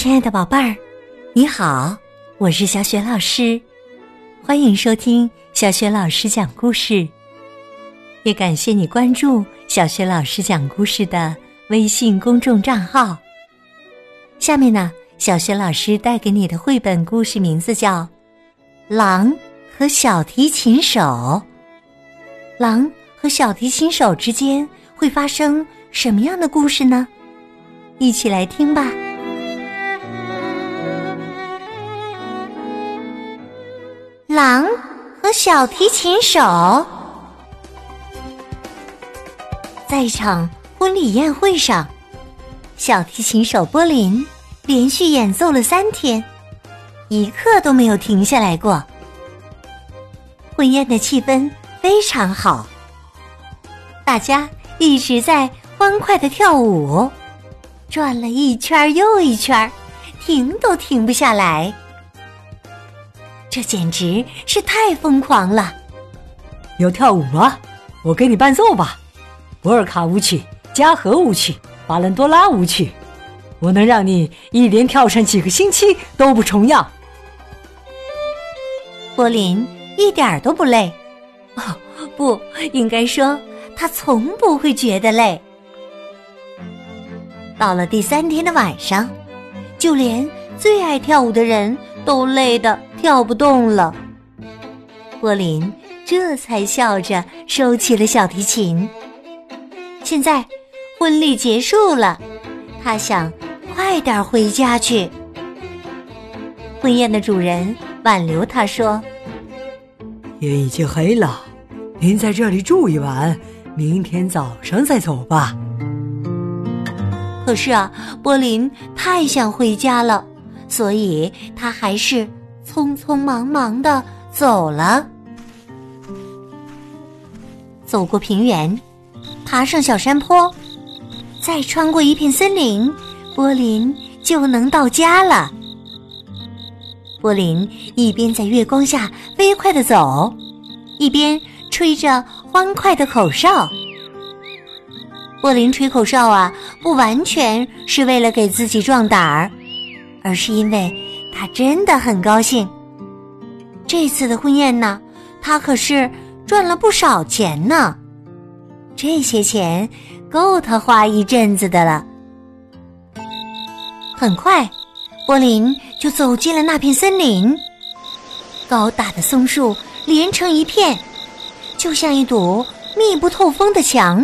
亲爱的宝贝儿，你好，我是小雪老师，欢迎收听小雪老师讲故事。也感谢你关注小雪老师讲故事的微信公众账号。下面呢，小雪老师带给你的绘本故事名字叫《狼和小提琴手》。狼和小提琴手之间会发生什么样的故事呢？一起来听吧。狼和小提琴手，在一场婚礼宴会上，小提琴手波林连续演奏了三天，一刻都没有停下来过。婚宴的气氛非常好，大家一直在欢快的跳舞，转了一圈又一圈，停都停不下来。这简直是太疯狂了！要跳舞吗？我给你伴奏吧，博尔卡舞曲、加和舞曲、巴伦多拉舞曲，我能让你一连跳上几个星期都不重样。柏林一点儿都不累，哦，不应该说他从不会觉得累。到了第三天的晚上，就连最爱跳舞的人都累得。跳不动了，柏林这才笑着收起了小提琴。现在婚礼结束了，他想快点回家去。婚宴的主人挽留他说：“天已经黑了，您在这里住一晚，明天早上再走吧。”可是啊，柏林太想回家了，所以他还是。匆匆忙忙的走了，走过平原，爬上小山坡，再穿过一片森林，波林就能到家了。波林一边在月光下飞快的走，一边吹着欢快的口哨。波林吹口哨啊，不完全是为了给自己壮胆儿，而是因为。他真的很高兴。这次的婚宴呢，他可是赚了不少钱呢。这些钱够他花一阵子的了。很快，波林就走进了那片森林。高大的松树连成一片，就像一堵密不透风的墙，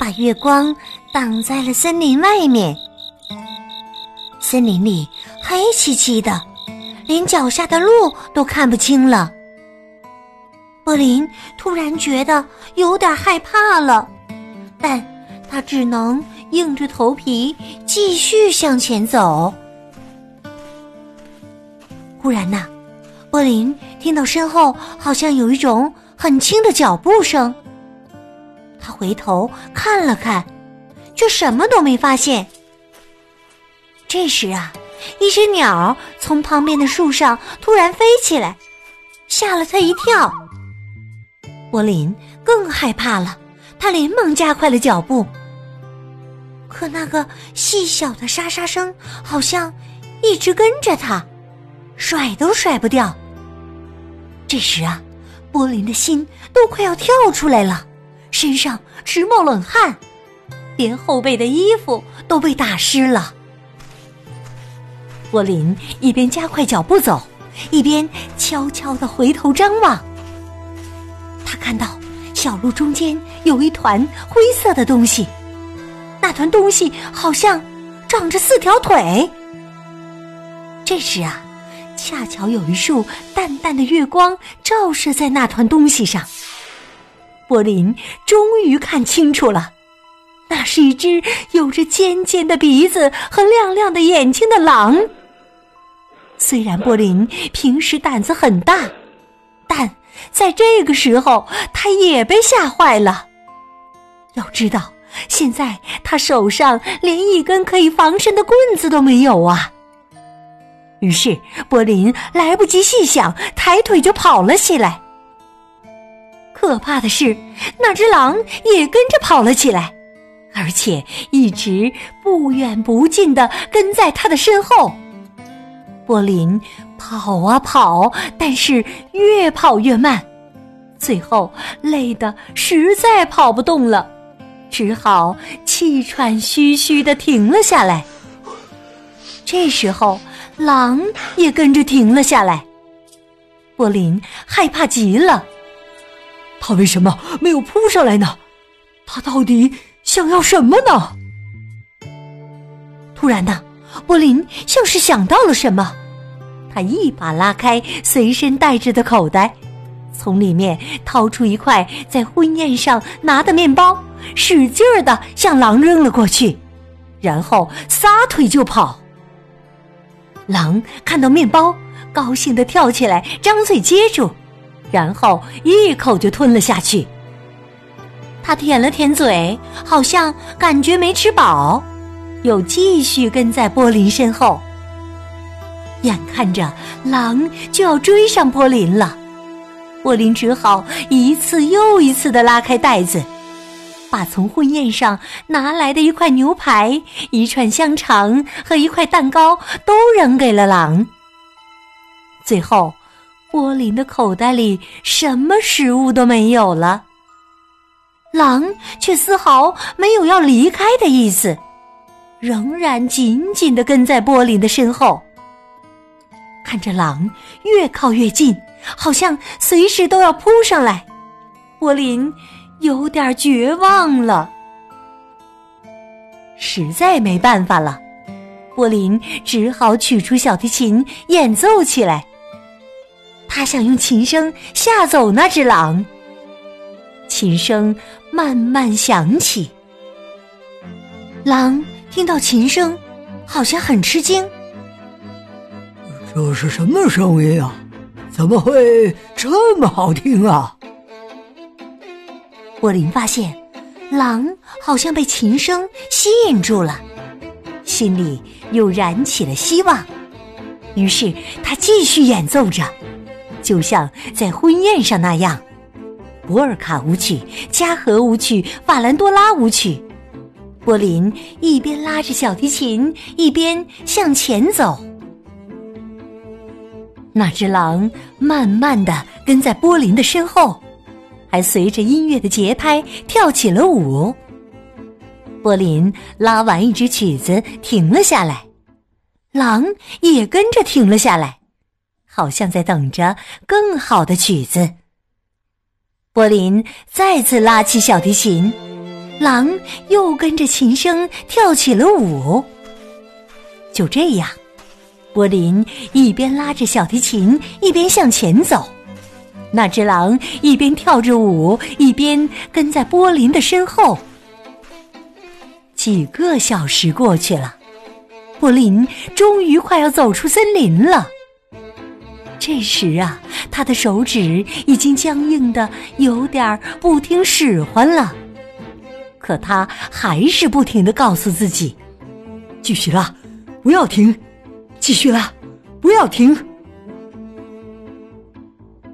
把月光挡在了森林外面。森林里。黑漆漆的，连脚下的路都看不清了。柏林突然觉得有点害怕了，但他只能硬着头皮继续向前走。忽然呐，柏林听到身后好像有一种很轻的脚步声，他回头看了看，却什么都没发现。这时啊。一只鸟从旁边的树上突然飞起来，吓了他一跳。柏林更害怕了，他连忙加快了脚步。可那个细小的沙沙声好像一直跟着他，甩都甩不掉。这时啊，柏林的心都快要跳出来了，身上直冒冷汗，连后背的衣服都被打湿了。柏林一边加快脚步走，一边悄悄的回头张望。他看到小路中间有一团灰色的东西，那团东西好像长着四条腿。这时啊，恰巧有一束淡淡的月光照射在那团东西上，柏林终于看清楚了，那是一只有着尖尖的鼻子和亮亮的眼睛的狼。虽然柏林平时胆子很大，但在这个时候，他也被吓坏了。要知道，现在他手上连一根可以防身的棍子都没有啊！于是，柏林来不及细想，抬腿就跑了起来。可怕的是，那只狼也跟着跑了起来，而且一直不远不近的跟在他的身后。波林跑啊跑，但是越跑越慢，最后累得实在跑不动了，只好气喘吁吁的停了下来。这时候，狼也跟着停了下来。波林害怕极了，他为什么没有扑上来呢？他到底想要什么呢？突然呢，波林像是想到了什么，他一把拉开随身带着的口袋，从里面掏出一块在婚宴上拿的面包，使劲儿的向狼扔了过去，然后撒腿就跑。狼看到面包，高兴的跳起来，张嘴接住，然后一口就吞了下去。他舔了舔嘴，好像感觉没吃饱，又继续跟在波林身后。眼看着狼就要追上波林了，波林只好一次又一次的拉开袋子。把从婚宴上拿来的一块牛排、一串香肠和一块蛋糕都扔给了狼。最后，波林的口袋里什么食物都没有了。狼却丝毫没有要离开的意思，仍然紧紧的跟在波林的身后。看着狼越靠越近，好像随时都要扑上来，波林。有点绝望了，实在没办法了，波林只好取出小提琴演奏起来。他想用琴声吓走那只狼。琴声慢慢响起，狼听到琴声，好像很吃惊。这是什么声音啊？怎么会这么好听啊？波林发现，狼好像被琴声吸引住了，心里又燃起了希望。于是他继续演奏着，就像在婚宴上那样，博尔卡舞曲、加和舞曲、法兰多拉舞曲。波林一边拉着小提琴，一边向前走。那只狼慢慢的跟在波林的身后。还随着音乐的节拍跳起了舞。波林拉完一支曲子，停了下来，狼也跟着停了下来，好像在等着更好的曲子。波林再次拉起小提琴，狼又跟着琴声跳起了舞。就这样，波林一边拉着小提琴，一边向前走。那只狼一边跳着舞，一边跟在波林的身后。几个小时过去了，波林终于快要走出森林了。这时啊，他的手指已经僵硬的有点不听使唤了，可他还是不停的告诉自己：“继续拉，不要停；继续拉，不要停。”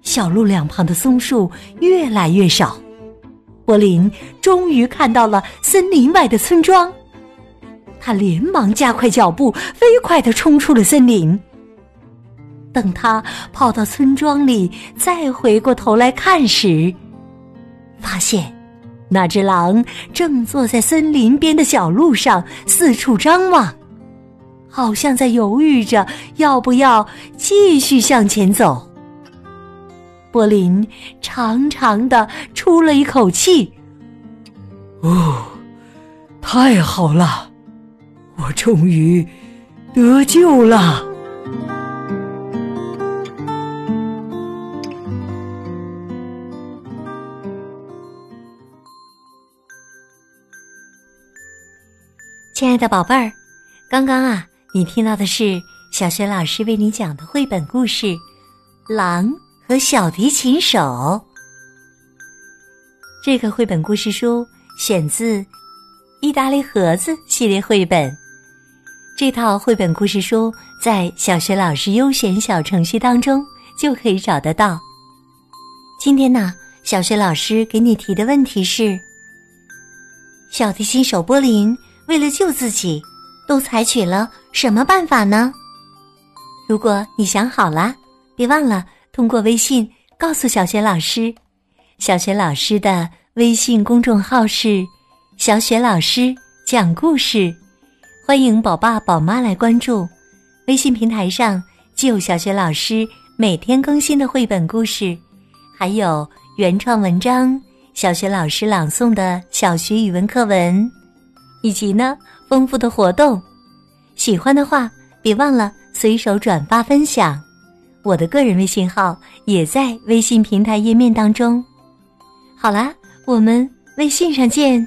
小路两旁的松树越来越少，波林终于看到了森林外的村庄。他连忙加快脚步，飞快的冲出了森林。等他跑到村庄里，再回过头来看时，发现那只狼正坐在森林边的小路上，四处张望，好像在犹豫着要不要继续向前走。波林长长的出了一口气，哦，太好了，我终于得救了！亲爱的宝贝儿，刚刚啊，你听到的是小学老师为你讲的绘本故事《狼》。和小提琴手，这个绘本故事书选自《意大利盒子》系列绘本。这套绘本故事书在小学老师优选小程序当中就可以找得到。今天呢，小学老师给你提的问题是：小提琴手波林为了救自己，都采取了什么办法呢？如果你想好了，别忘了通过微信告诉小雪老师。小雪老师的微信公众号是“小雪老师讲故事”，欢迎宝爸宝妈来关注。微信平台上既有小雪老师每天更新的绘本故事，还有原创文章、小雪老师朗诵的小学语文课文，以及呢丰富的活动。喜欢的话，别忘了随手转发分享。我的个人微信号也在微信平台页面当中。好啦，我们微信上见。